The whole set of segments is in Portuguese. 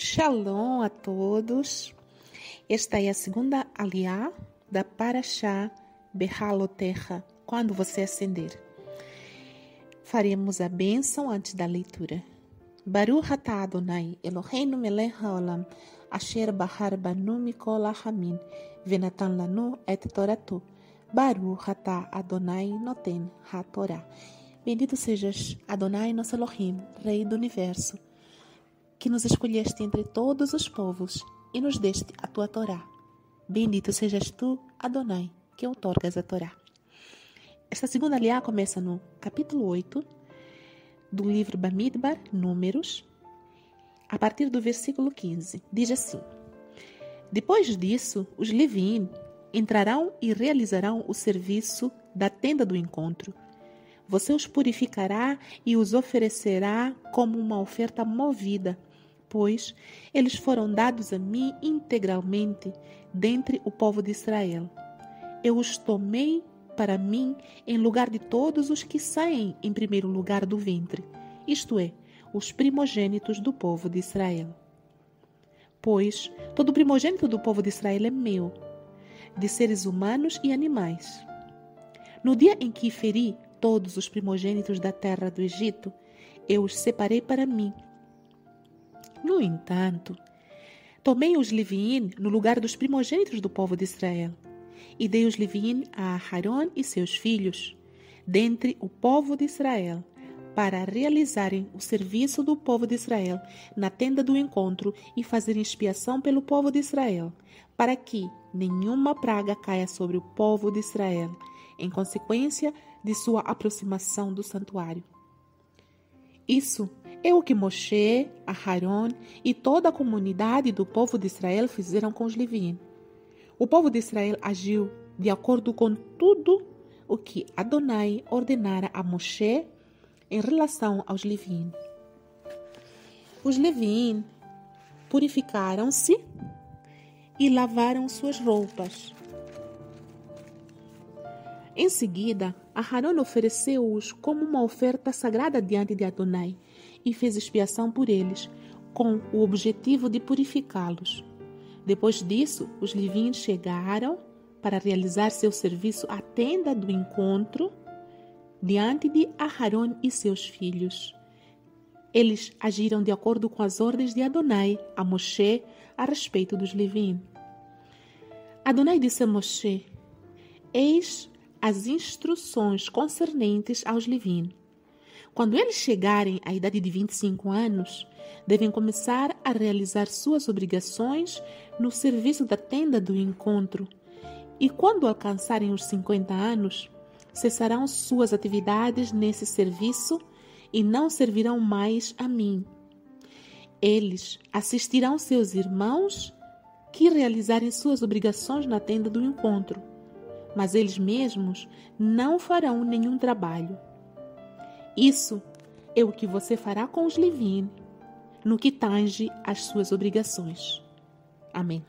Shalom a todos. Esta é a segunda aliá da Parashá Behaloterra, quando você acender. Faremos a bênção antes da leitura. Baruch atah Adonai, Eloheinu melech haolam, asher bahar banu mikol hamin, venatan lanu et toratu. Baruch atah Adonai noten ha-torah. Bendito sejas Adonai, nosso Elohim, Rei do Universo, que nos escolheste entre todos os povos e nos deste a tua Torá. Bendito sejas tu, Adonai, que outorgas a Torá. Esta segunda aliá começa no capítulo 8 do livro Bamidbar, Números, a partir do versículo 15. Diz assim: Depois disso, os Levim entrarão e realizarão o serviço da tenda do encontro. Você os purificará e os oferecerá como uma oferta movida pois eles foram dados a mim integralmente dentre o povo de Israel. Eu os tomei para mim em lugar de todos os que saem em primeiro lugar do ventre, isto é, os primogênitos do povo de Israel. Pois todo primogênito do povo de Israel é meu, de seres humanos e animais. No dia em que feri todos os primogênitos da terra do Egito, eu os separei para mim no entanto, tomei os Leviim no lugar dos primogênitos do povo de Israel, e dei os Leviim a Aharon e seus filhos, dentre o povo de Israel, para realizarem o serviço do povo de Israel na tenda do encontro e fazerem expiação pelo povo de Israel, para que nenhuma praga caia sobre o povo de Israel, em consequência de sua aproximação do santuário. Isso é o que Moshe, Aharon e toda a comunidade do povo de Israel fizeram com os levinos. O povo de Israel agiu de acordo com tudo o que Adonai ordenara a Moshe em relação aos levinos. Os levinos purificaram-se e lavaram suas roupas. Em seguida, Aharon ofereceu-os como uma oferta sagrada diante de Adonai e fez expiação por eles, com o objetivo de purificá-los. Depois disso, os levinos chegaram para realizar seu serviço à tenda do encontro diante de Aharon e seus filhos. Eles agiram de acordo com as ordens de Adonai a Moshe a respeito dos levinos. Adonai disse a Moshe: Eis as instruções concernentes aos levinos. Quando eles chegarem à idade de 25 anos, devem começar a realizar suas obrigações no serviço da tenda do encontro. E quando alcançarem os 50 anos, cessarão suas atividades nesse serviço e não servirão mais a mim. Eles assistirão seus irmãos que realizarem suas obrigações na tenda do encontro, mas eles mesmos não farão nenhum trabalho. Isso é o que você fará com os levinos no que tange às suas obrigações. Amém.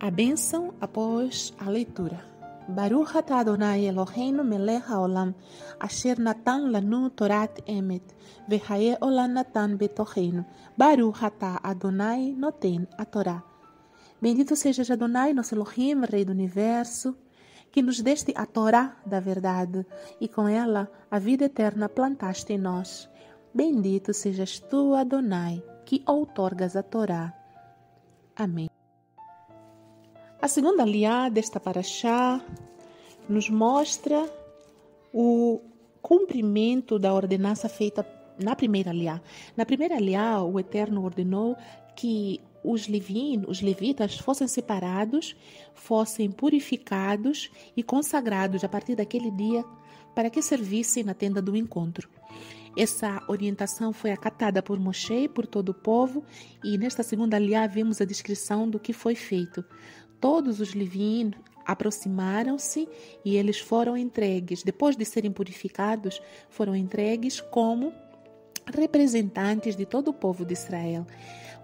A bênção após a leitura. Baruch atah Adonai Eloheinu melech haolam asher natan lanu torat emet vehaye olam natan betocheinu Baruch atah Adonai noten a Torá. Bendito seja Adonai, nosso Elohim, Rei do Universo, que nos deste a Torá da verdade e com ela a vida eterna plantaste em nós. Bendito sejas tu, Adonai, que outorgas a Torá. Amém. A segunda liá desta paraxá nos mostra o cumprimento da ordenança feita na primeira liá. Na primeira liá, o Eterno ordenou que os, levin, os levitas fossem separados, fossem purificados e consagrados a partir daquele dia para que servissem na tenda do encontro. Essa orientação foi acatada por Moshe e por todo o povo, e nesta segunda aliá vemos a descrição do que foi feito. Todos os levinos aproximaram-se e eles foram entregues, depois de serem purificados, foram entregues como representantes de todo o povo de Israel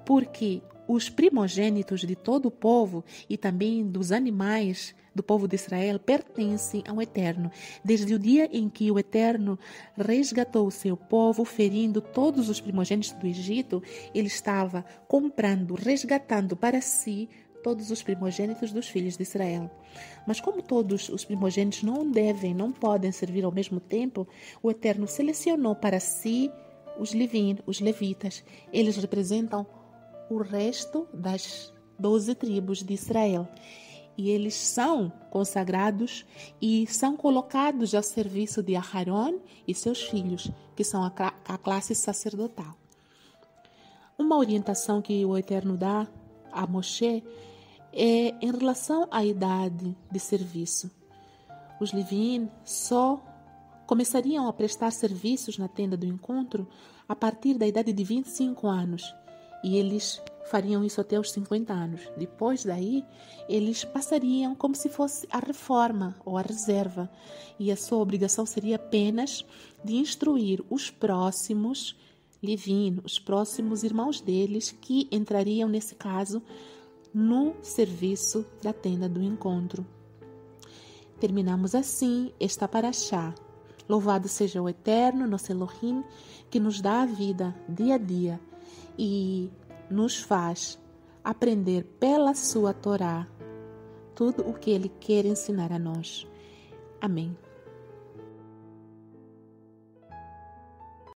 porque os primogênitos de todo o povo e também dos animais do povo de Israel pertencem ao Eterno, desde o dia em que o Eterno resgatou o seu povo, ferindo todos os primogênitos do Egito, ele estava comprando, resgatando para si todos os primogênitos dos filhos de Israel. Mas como todos os primogênitos não devem, não podem servir ao mesmo tempo, o Eterno selecionou para si os levinos, os levitas. Eles representam o resto das doze tribos de Israel. E eles são consagrados e são colocados ao serviço de Aharon e seus filhos, que são a, a classe sacerdotal. Uma orientação que o Eterno dá a Moshe é em relação à idade de serviço. Os Levin só começariam a prestar serviços na tenda do encontro a partir da idade de 25 anos e eles fariam isso até os 50 anos. Depois daí, eles passariam como se fosse a reforma ou a reserva, e a sua obrigação seria apenas de instruir os próximos Levin, os próximos irmãos deles que entrariam nesse caso no serviço da tenda do encontro. Terminamos assim esta paraxá. Louvado seja o Eterno, nosso Elohim, que nos dá a vida dia a dia e nos faz aprender pela sua Torá tudo o que ele quer ensinar a nós. Amém.